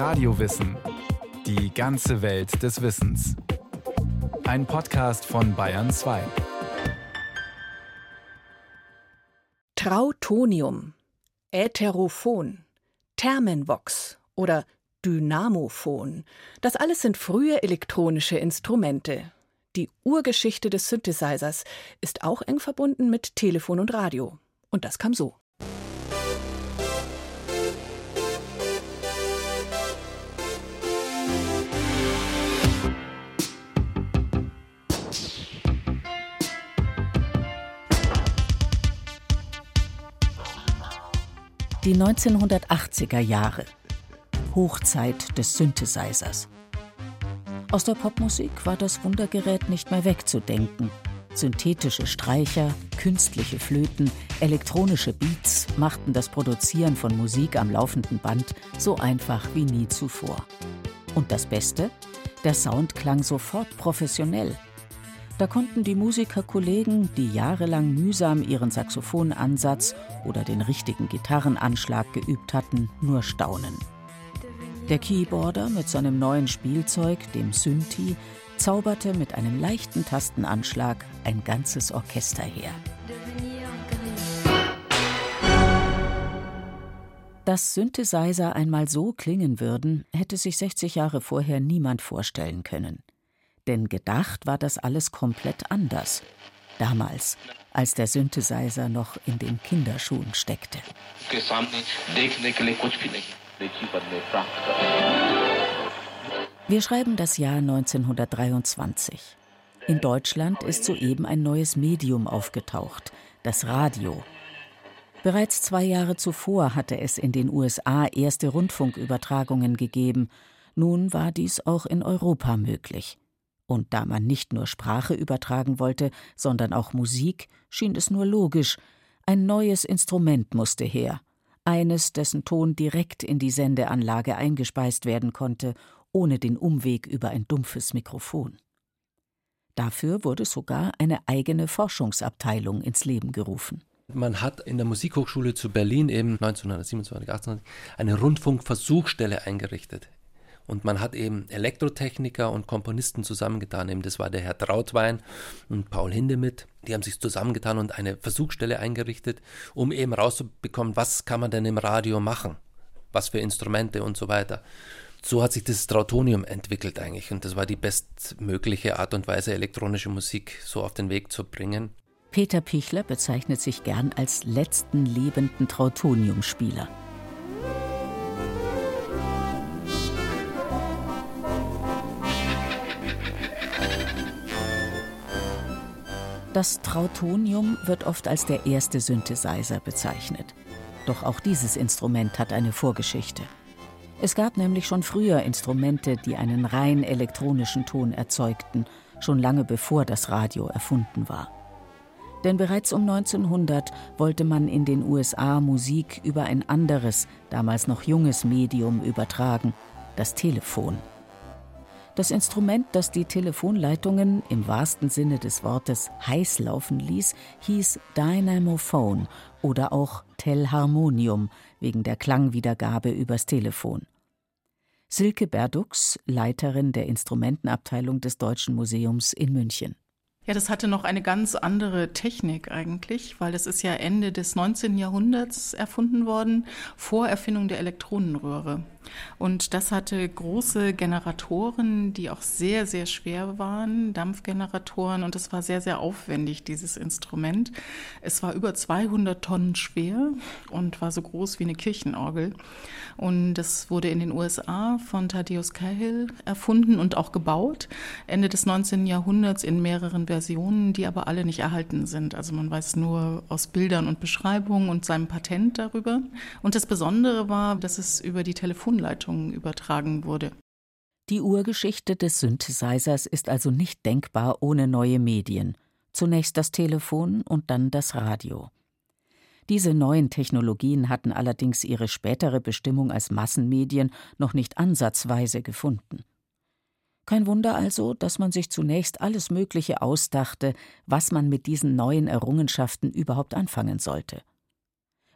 Radiowissen. Die ganze Welt des Wissens. Ein Podcast von Bayern 2. Trautonium, Ätherophon, Thermenvox oder Dynamophon. Das alles sind frühe elektronische Instrumente. Die Urgeschichte des Synthesizers ist auch eng verbunden mit Telefon und Radio. Und das kam so. Die 1980er Jahre. Hochzeit des Synthesizers. Aus der Popmusik war das Wundergerät nicht mehr wegzudenken. Synthetische Streicher, künstliche Flöten, elektronische Beats machten das Produzieren von Musik am laufenden Band so einfach wie nie zuvor. Und das Beste? Der Sound klang sofort professionell. Da konnten die Musikerkollegen, die jahrelang mühsam ihren Saxophonansatz oder den richtigen Gitarrenanschlag geübt hatten, nur staunen. Der Keyboarder mit seinem neuen Spielzeug, dem Synthi, zauberte mit einem leichten Tastenanschlag ein ganzes Orchester her. Dass Synthesizer einmal so klingen würden, hätte sich 60 Jahre vorher niemand vorstellen können. Denn gedacht war das alles komplett anders. Damals, als der Synthesizer noch in den Kinderschuhen steckte. Wir schreiben das Jahr 1923. In Deutschland ist soeben ein neues Medium aufgetaucht, das Radio. Bereits zwei Jahre zuvor hatte es in den USA erste Rundfunkübertragungen gegeben. Nun war dies auch in Europa möglich. Und da man nicht nur Sprache übertragen wollte, sondern auch Musik, schien es nur logisch, ein neues Instrument musste her, eines, dessen Ton direkt in die Sendeanlage eingespeist werden konnte, ohne den Umweg über ein dumpfes Mikrofon. Dafür wurde sogar eine eigene Forschungsabteilung ins Leben gerufen. Man hat in der Musikhochschule zu Berlin eben 1927, 18, eine Rundfunkversuchsstelle eingerichtet. Und man hat eben Elektrotechniker und Komponisten zusammengetan. Eben das war der Herr Trautwein und Paul Hindemith. Die haben sich zusammengetan und eine Versuchsstelle eingerichtet, um eben rauszubekommen, was kann man denn im Radio machen? Was für Instrumente und so weiter. So hat sich das Trautonium entwickelt eigentlich und das war die bestmögliche Art und Weise, elektronische Musik so auf den Weg zu bringen. Peter Pichler bezeichnet sich gern als letzten lebenden Trautoniumspieler. Das Trautonium wird oft als der erste Synthesizer bezeichnet. Doch auch dieses Instrument hat eine Vorgeschichte. Es gab nämlich schon früher Instrumente, die einen rein elektronischen Ton erzeugten, schon lange bevor das Radio erfunden war. Denn bereits um 1900 wollte man in den USA Musik über ein anderes, damals noch junges Medium übertragen, das Telefon. Das Instrument, das die Telefonleitungen im wahrsten Sinne des Wortes heiß laufen ließ, hieß Dynamophone oder auch Telharmonium wegen der Klangwiedergabe übers Telefon. Silke Berdux, Leiterin der Instrumentenabteilung des Deutschen Museums in München. Ja, das hatte noch eine ganz andere Technik eigentlich, weil es ist ja Ende des 19. Jahrhunderts erfunden worden, vor Erfindung der Elektronenröhre. Und das hatte große Generatoren, die auch sehr, sehr schwer waren, Dampfgeneratoren. Und es war sehr, sehr aufwendig, dieses Instrument. Es war über 200 Tonnen schwer und war so groß wie eine Kirchenorgel. Und das wurde in den USA von Thaddeus Cahill erfunden und auch gebaut. Ende des 19. Jahrhunderts in mehreren Versionen, die aber alle nicht erhalten sind. Also man weiß nur aus Bildern und Beschreibungen und seinem Patent darüber. Und das Besondere war, dass es über die Telefonleitungen übertragen wurde. Die Urgeschichte des Synthesizers ist also nicht denkbar ohne neue Medien. Zunächst das Telefon und dann das Radio. Diese neuen Technologien hatten allerdings ihre spätere Bestimmung als Massenmedien noch nicht ansatzweise gefunden. Kein Wunder also, dass man sich zunächst alles Mögliche ausdachte, was man mit diesen neuen Errungenschaften überhaupt anfangen sollte.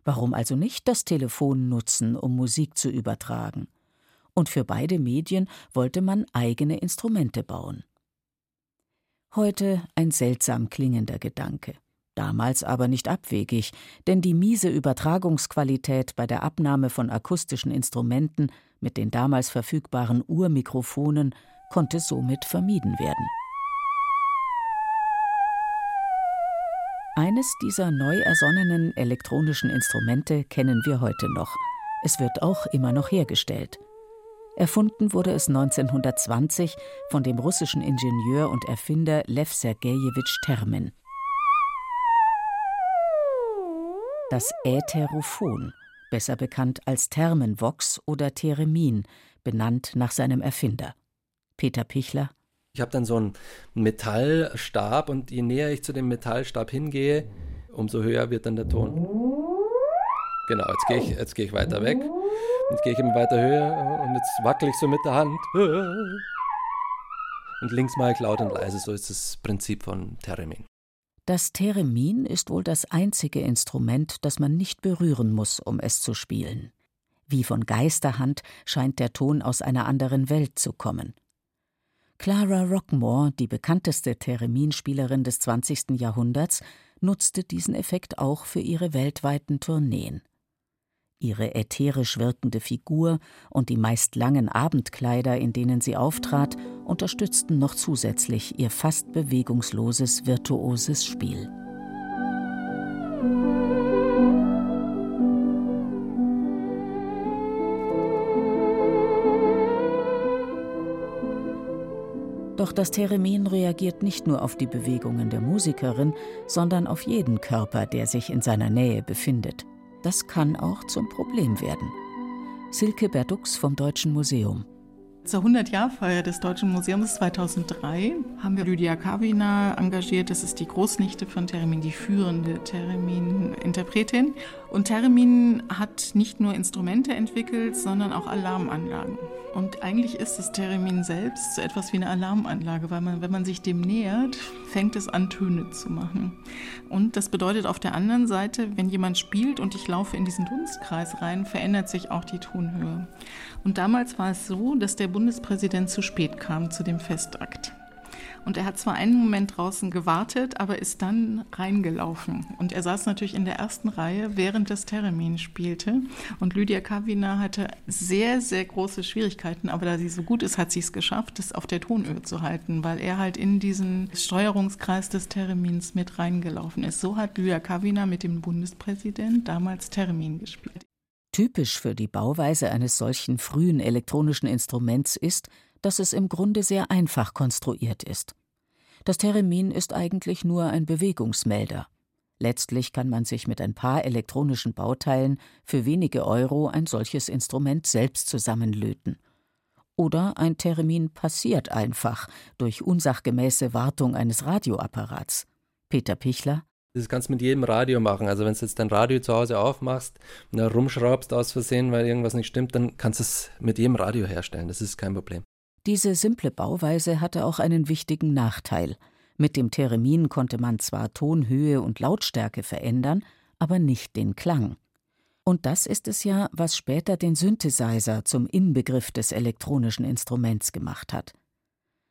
Warum also nicht das Telefon nutzen, um Musik zu übertragen? und für beide Medien wollte man eigene Instrumente bauen. Heute ein seltsam klingender Gedanke, damals aber nicht abwegig, denn die miese Übertragungsqualität bei der Abnahme von akustischen Instrumenten mit den damals verfügbaren Urmikrofonen konnte somit vermieden werden. Eines dieser neu ersonnenen elektronischen Instrumente kennen wir heute noch. Es wird auch immer noch hergestellt. Erfunden wurde es 1920 von dem russischen Ingenieur und Erfinder Lev Sergejewitsch Termin. Das Ätherophon, besser bekannt als Termenvox oder Theremin, benannt nach seinem Erfinder. Peter Pichler. Ich habe dann so einen Metallstab und je näher ich zu dem Metallstab hingehe, umso höher wird dann der Ton. Genau, jetzt gehe ich, geh ich weiter weg. Jetzt gehe ich immer weiter höher und jetzt wackel ich so mit der Hand. Und links mache ich laut und leise, so ist das Prinzip von Theremin. Das Theremin ist wohl das einzige Instrument, das man nicht berühren muss, um es zu spielen. Wie von Geisterhand scheint der Ton aus einer anderen Welt zu kommen. Clara Rockmore, die bekannteste Thereminspielerin des 20. Jahrhunderts, nutzte diesen Effekt auch für ihre weltweiten Tourneen. Ihre ätherisch wirkende Figur und die meist langen Abendkleider, in denen sie auftrat, unterstützten noch zusätzlich ihr fast bewegungsloses, virtuoses Spiel. Doch das Theremin reagiert nicht nur auf die Bewegungen der Musikerin, sondern auf jeden Körper, der sich in seiner Nähe befindet. Das kann auch zum Problem werden. Silke Berdux vom Deutschen Museum. Zur 100-Jahr-Feier des Deutschen Museums 2003 haben wir Lydia Kavina engagiert. Das ist die Großnichte von Teremin, die führende Teremin-Interpretin. Und Teremin hat nicht nur Instrumente entwickelt, sondern auch Alarmanlagen. Und eigentlich ist das Teremin selbst so etwas wie eine Alarmanlage, weil man, wenn man sich dem nähert, fängt es an, Töne zu machen. Und das bedeutet auf der anderen Seite, wenn jemand spielt und ich laufe in diesen Dunstkreis rein, verändert sich auch die Tonhöhe. Und damals war es so, dass der Bundespräsident zu spät kam zu dem Festakt. Und er hat zwar einen Moment draußen gewartet, aber ist dann reingelaufen. Und er saß natürlich in der ersten Reihe, während das Termin spielte. Und Lydia Kavina hatte sehr, sehr große Schwierigkeiten, aber da sie so gut ist, hat sie es geschafft, es auf der Tonhöhe zu halten, weil er halt in diesen Steuerungskreis des Termins mit reingelaufen ist. So hat Lydia Kavina mit dem Bundespräsident damals Termin gespielt. Typisch für die Bauweise eines solchen frühen elektronischen Instruments ist, dass es im Grunde sehr einfach konstruiert ist. Das Theremin ist eigentlich nur ein Bewegungsmelder. Letztlich kann man sich mit ein paar elektronischen Bauteilen für wenige Euro ein solches Instrument selbst zusammenlöten. Oder ein Theremin passiert einfach durch unsachgemäße Wartung eines Radioapparats. Peter Pichler das kannst du mit jedem Radio machen. Also wenn du jetzt dein Radio zu Hause aufmachst und da rumschraubst aus Versehen, weil irgendwas nicht stimmt, dann kannst du es mit jedem Radio herstellen. Das ist kein Problem. Diese simple Bauweise hatte auch einen wichtigen Nachteil. Mit dem Theremin konnte man zwar Tonhöhe und Lautstärke verändern, aber nicht den Klang. Und das ist es ja, was später den Synthesizer zum Inbegriff des elektronischen Instruments gemacht hat.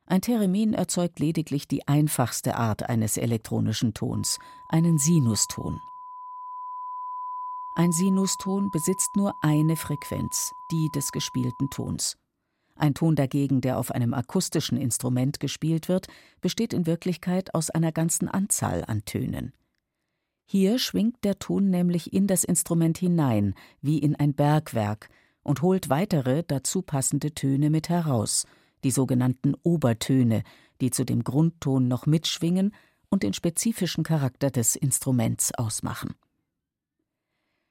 Ein Theremin erzeugt lediglich die einfachste Art eines elektronischen Tons, einen Sinuston. Ein Sinuston besitzt nur eine Frequenz, die des gespielten Tons. Ein Ton dagegen, der auf einem akustischen Instrument gespielt wird, besteht in Wirklichkeit aus einer ganzen Anzahl an Tönen. Hier schwingt der Ton nämlich in das Instrument hinein, wie in ein Bergwerk, und holt weitere dazu passende Töne mit heraus – die sogenannten Obertöne, die zu dem Grundton noch mitschwingen und den spezifischen Charakter des Instruments ausmachen.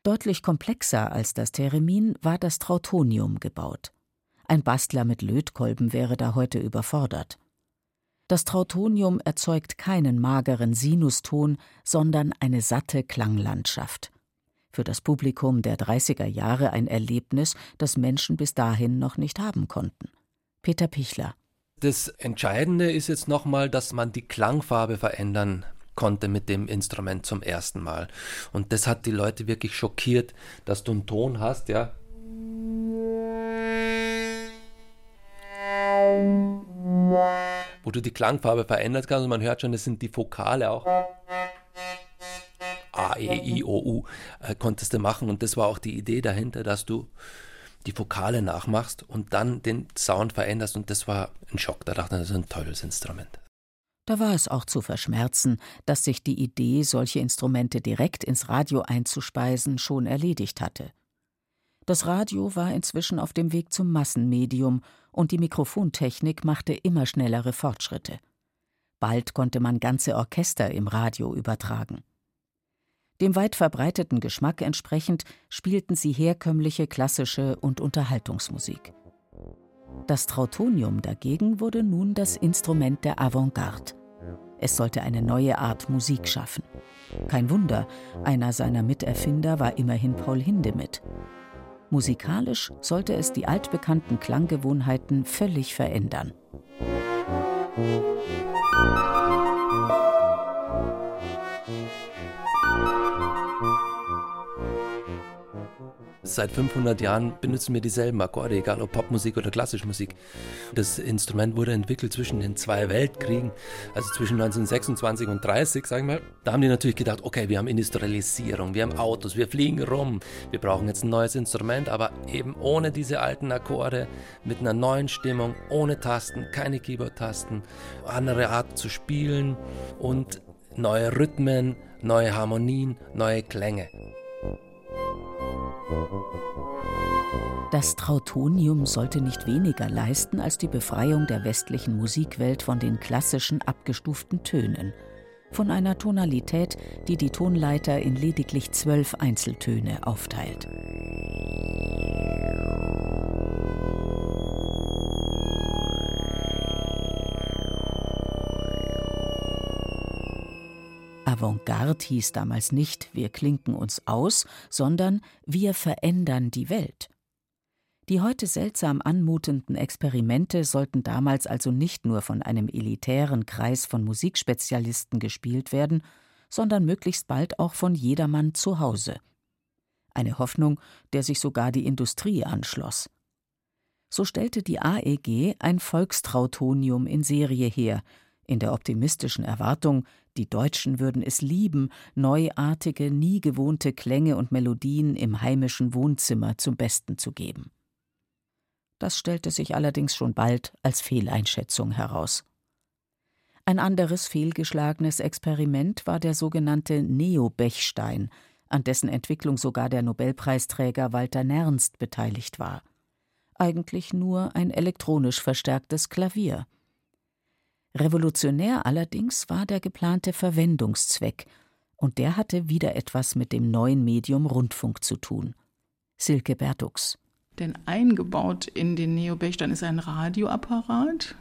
Deutlich komplexer als das Theremin war das Trautonium gebaut. Ein Bastler mit Lötkolben wäre da heute überfordert. Das Trautonium erzeugt keinen mageren Sinuston, sondern eine satte Klanglandschaft. Für das Publikum der 30er Jahre ein Erlebnis, das Menschen bis dahin noch nicht haben konnten. Peter Pichler. Das Entscheidende ist jetzt nochmal, dass man die Klangfarbe verändern konnte mit dem Instrument zum ersten Mal. Und das hat die Leute wirklich schockiert, dass du einen Ton hast, ja. Du die Klangfarbe verändern kannst und man hört schon, das sind die Vokale auch. A, E, I, O, U äh, konntest du machen und das war auch die Idee dahinter, dass du die Vokale nachmachst und dann den Sound veränderst und das war ein Schock. Da dachte ich, das ist ein tolles Instrument. Da war es auch zu verschmerzen, dass sich die Idee, solche Instrumente direkt ins Radio einzuspeisen, schon erledigt hatte. Das Radio war inzwischen auf dem Weg zum Massenmedium und die Mikrofontechnik machte immer schnellere Fortschritte. Bald konnte man ganze Orchester im Radio übertragen. Dem weit verbreiteten Geschmack entsprechend spielten sie herkömmliche klassische und Unterhaltungsmusik. Das Trautonium dagegen wurde nun das Instrument der Avantgarde. Es sollte eine neue Art Musik schaffen. Kein Wunder, einer seiner Miterfinder war immerhin Paul Hindemith. Musikalisch sollte es die altbekannten Klanggewohnheiten völlig verändern. Seit 500 Jahren benutzen wir dieselben Akkorde, egal ob Popmusik oder klassische Musik. Das Instrument wurde entwickelt zwischen den zwei Weltkriegen, also zwischen 1926 und 30, sagen wir. Da haben die natürlich gedacht, okay, wir haben Industrialisierung, wir haben Autos, wir fliegen rum, wir brauchen jetzt ein neues Instrument, aber eben ohne diese alten Akkorde, mit einer neuen Stimmung, ohne Tasten, keine Keyboard-Tasten, andere Art zu spielen und neue Rhythmen, neue Harmonien, neue Klänge. Das Trautonium sollte nicht weniger leisten als die Befreiung der westlichen Musikwelt von den klassischen abgestuften Tönen, von einer Tonalität, die die Tonleiter in lediglich zwölf Einzeltöne aufteilt. Avantgarde hieß damals nicht, wir klinken uns aus, sondern wir verändern die Welt. Die heute seltsam anmutenden Experimente sollten damals also nicht nur von einem elitären Kreis von Musikspezialisten gespielt werden, sondern möglichst bald auch von jedermann zu Hause. Eine Hoffnung, der sich sogar die Industrie anschloss. So stellte die AEG ein Volkstrautonium in Serie her, in der optimistischen Erwartung, die Deutschen würden es lieben, neuartige, nie gewohnte Klänge und Melodien im heimischen Wohnzimmer zum Besten zu geben. Das stellte sich allerdings schon bald als Fehleinschätzung heraus. Ein anderes fehlgeschlagenes Experiment war der sogenannte Neo-Bechstein, an dessen Entwicklung sogar der Nobelpreisträger Walter Nernst beteiligt war. Eigentlich nur ein elektronisch verstärktes Klavier. Revolutionär allerdings war der geplante Verwendungszweck, und der hatte wieder etwas mit dem neuen Medium Rundfunk zu tun. Silke Berdux. Denn eingebaut in den Neo-Bechstein ist ein Radioapparat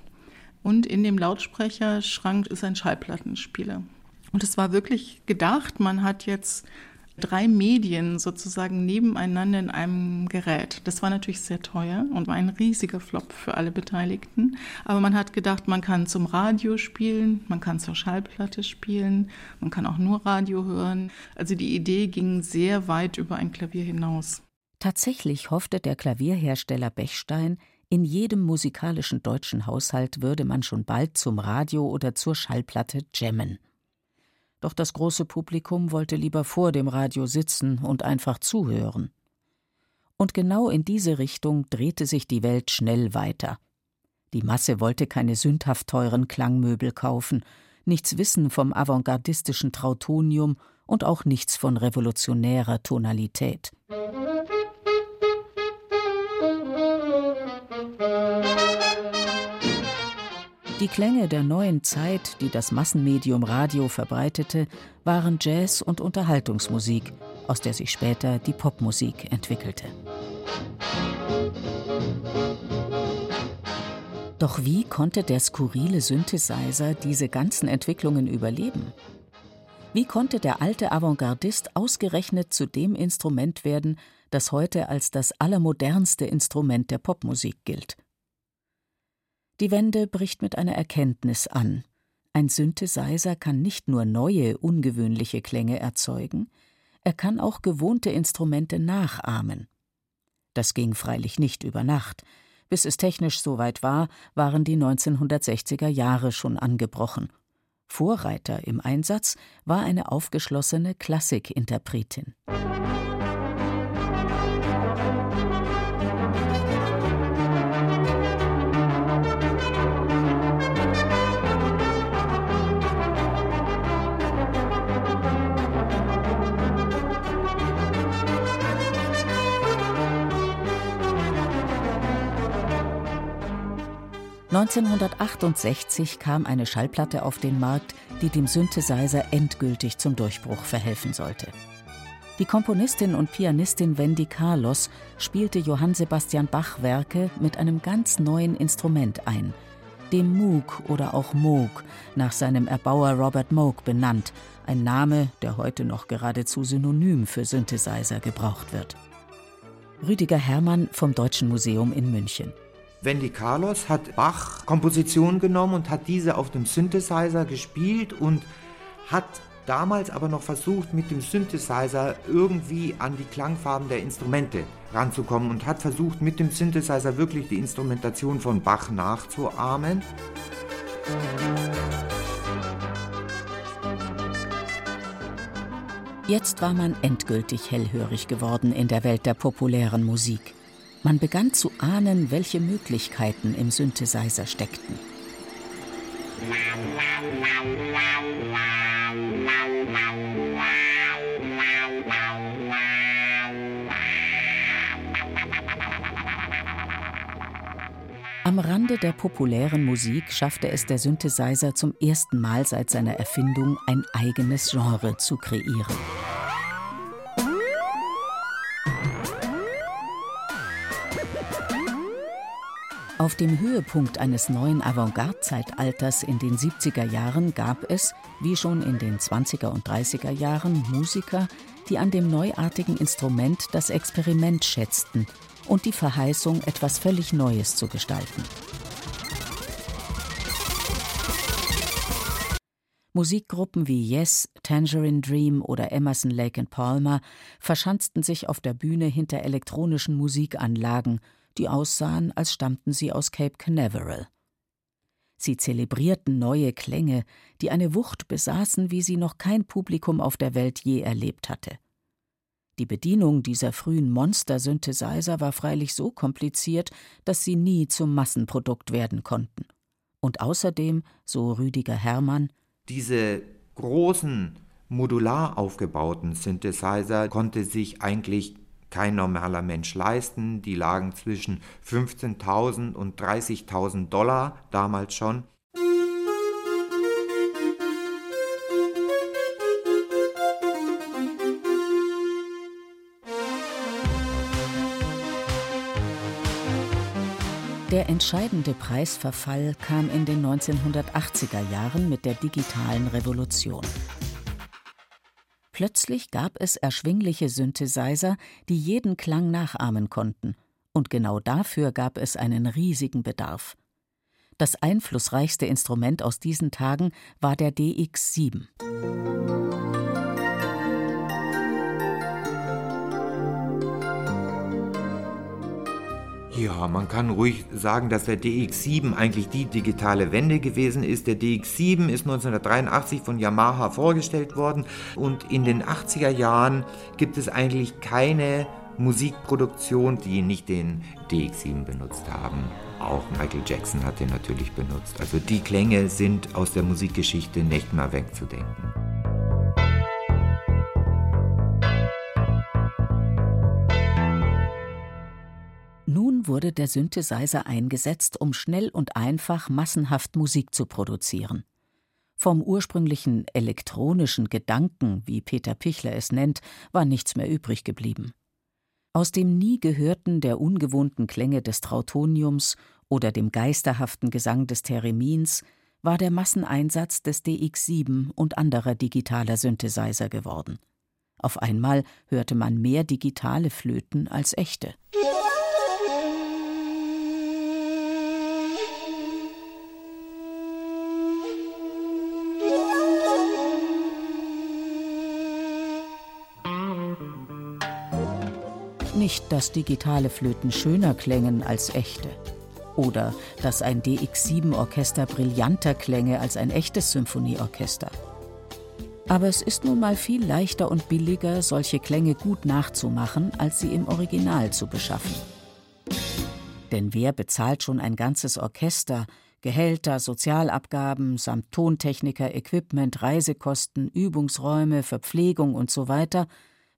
und in dem Lautsprecherschrank ist ein Schallplattenspieler. Und es war wirklich gedacht, man hat jetzt drei Medien sozusagen nebeneinander in einem Gerät. Das war natürlich sehr teuer und war ein riesiger Flop für alle Beteiligten. Aber man hat gedacht, man kann zum Radio spielen, man kann zur Schallplatte spielen, man kann auch nur Radio hören. Also die Idee ging sehr weit über ein Klavier hinaus. Tatsächlich hoffte der Klavierhersteller Bechstein, in jedem musikalischen deutschen Haushalt würde man schon bald zum Radio oder zur Schallplatte jammen. Doch das große Publikum wollte lieber vor dem Radio sitzen und einfach zuhören. Und genau in diese Richtung drehte sich die Welt schnell weiter. Die Masse wollte keine sündhaft teuren Klangmöbel kaufen, nichts wissen vom avantgardistischen Trautonium und auch nichts von revolutionärer Tonalität. Die Klänge der neuen Zeit, die das Massenmedium Radio verbreitete, waren Jazz- und Unterhaltungsmusik, aus der sich später die Popmusik entwickelte. Doch wie konnte der skurrile Synthesizer diese ganzen Entwicklungen überleben? Wie konnte der alte Avantgardist ausgerechnet zu dem Instrument werden, das heute als das allermodernste Instrument der Popmusik gilt? Die Wende bricht mit einer Erkenntnis an. Ein Synthesizer kann nicht nur neue, ungewöhnliche Klänge erzeugen, er kann auch gewohnte Instrumente nachahmen. Das ging freilich nicht über Nacht. Bis es technisch soweit war, waren die 1960er Jahre schon angebrochen. Vorreiter im Einsatz war eine aufgeschlossene Klassikinterpretin. 1968 kam eine Schallplatte auf den Markt, die dem Synthesizer endgültig zum Durchbruch verhelfen sollte. Die Komponistin und Pianistin Wendy Carlos spielte Johann Sebastian Bach Werke mit einem ganz neuen Instrument ein, dem Moog oder auch Moog, nach seinem Erbauer Robert Moog benannt, ein Name, der heute noch geradezu synonym für Synthesizer gebraucht wird. Rüdiger Herrmann vom Deutschen Museum in München. Wendy Carlos hat Bach-Kompositionen genommen und hat diese auf dem Synthesizer gespielt und hat damals aber noch versucht, mit dem Synthesizer irgendwie an die Klangfarben der Instrumente ranzukommen und hat versucht, mit dem Synthesizer wirklich die Instrumentation von Bach nachzuahmen. Jetzt war man endgültig hellhörig geworden in der Welt der populären Musik. Man begann zu ahnen, welche Möglichkeiten im Synthesizer steckten. Am Rande der populären Musik schaffte es der Synthesizer zum ersten Mal seit seiner Erfindung, ein eigenes Genre zu kreieren. Auf dem Höhepunkt eines neuen Avantgarde-Zeitalters in den 70er Jahren gab es, wie schon in den 20er und 30er Jahren, Musiker, die an dem neuartigen Instrument das Experiment schätzten und die Verheißung, etwas völlig Neues zu gestalten. Musikgruppen wie Yes, Tangerine Dream oder Emerson Lake Palmer verschanzten sich auf der Bühne hinter elektronischen Musikanlagen die aussahen, als stammten sie aus Cape Canaveral. Sie zelebrierten neue Klänge, die eine Wucht besaßen, wie sie noch kein Publikum auf der Welt je erlebt hatte. Die Bedienung dieser frühen Monster-Synthesizer war freilich so kompliziert, dass sie nie zum Massenprodukt werden konnten. Und außerdem, so Rüdiger Herrmann, diese großen modular aufgebauten Synthesizer konnte sich eigentlich kein normaler Mensch leisten. Die lagen zwischen 15.000 und 30.000 Dollar damals schon. Der entscheidende Preisverfall kam in den 1980er Jahren mit der digitalen Revolution. Plötzlich gab es erschwingliche Synthesizer, die jeden Klang nachahmen konnten, und genau dafür gab es einen riesigen Bedarf. Das einflussreichste Instrument aus diesen Tagen war der DX7. Ja, man kann ruhig sagen, dass der DX7 eigentlich die digitale Wende gewesen ist. Der DX7 ist 1983 von Yamaha vorgestellt worden und in den 80er Jahren gibt es eigentlich keine Musikproduktion, die nicht den DX7 benutzt haben. Auch Michael Jackson hat den natürlich benutzt. Also die Klänge sind aus der Musikgeschichte nicht mehr wegzudenken. Wurde der Synthesizer eingesetzt, um schnell und einfach massenhaft Musik zu produzieren. Vom ursprünglichen elektronischen Gedanken, wie Peter Pichler es nennt, war nichts mehr übrig geblieben. Aus dem nie gehörten der ungewohnten Klänge des Trautoniums oder dem geisterhaften Gesang des Theremins war der Masseneinsatz des DX7 und anderer digitaler Synthesizer geworden. Auf einmal hörte man mehr digitale Flöten als echte. Nicht, dass digitale Flöten schöner klängen als echte. Oder dass ein DX7-Orchester brillanter klänge als ein echtes Symphonieorchester. Aber es ist nun mal viel leichter und billiger, solche Klänge gut nachzumachen, als sie im Original zu beschaffen. Denn wer bezahlt schon ein ganzes Orchester, Gehälter, Sozialabgaben samt Tontechniker, Equipment, Reisekosten, Übungsräume, Verpflegung und so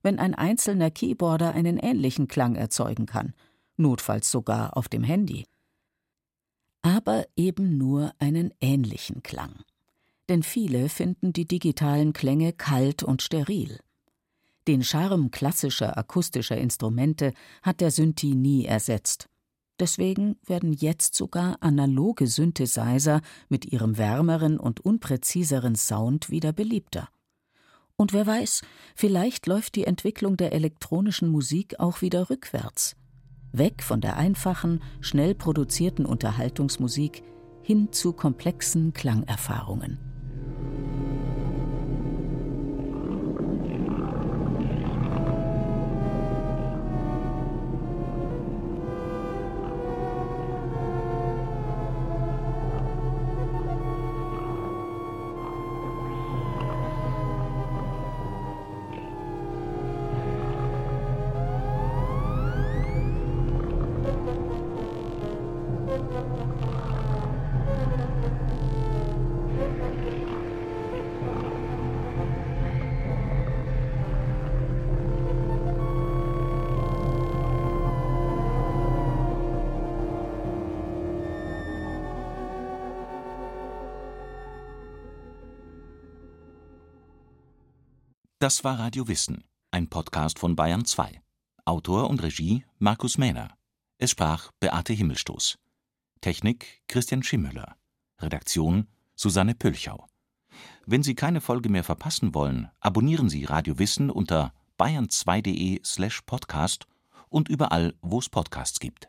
wenn ein einzelner Keyboarder einen ähnlichen Klang erzeugen kann, notfalls sogar auf dem Handy. Aber eben nur einen ähnlichen Klang. Denn viele finden die digitalen Klänge kalt und steril. Den Charme klassischer akustischer Instrumente hat der Synthi nie ersetzt. Deswegen werden jetzt sogar analoge Synthesizer mit ihrem wärmeren und unpräziseren Sound wieder beliebter. Und wer weiß, vielleicht läuft die Entwicklung der elektronischen Musik auch wieder rückwärts. Weg von der einfachen, schnell produzierten Unterhaltungsmusik hin zu komplexen Klangerfahrungen. Das war Radio Wissen, ein Podcast von Bayern 2. Autor und Regie Markus Mähner. Es sprach Beate Himmelstoß. Technik Christian Schimmöller. Redaktion Susanne Pölchau. Wenn Sie keine Folge mehr verpassen wollen, abonnieren Sie Radio Wissen unter bayern2.de slash podcast und überall, wo es Podcasts gibt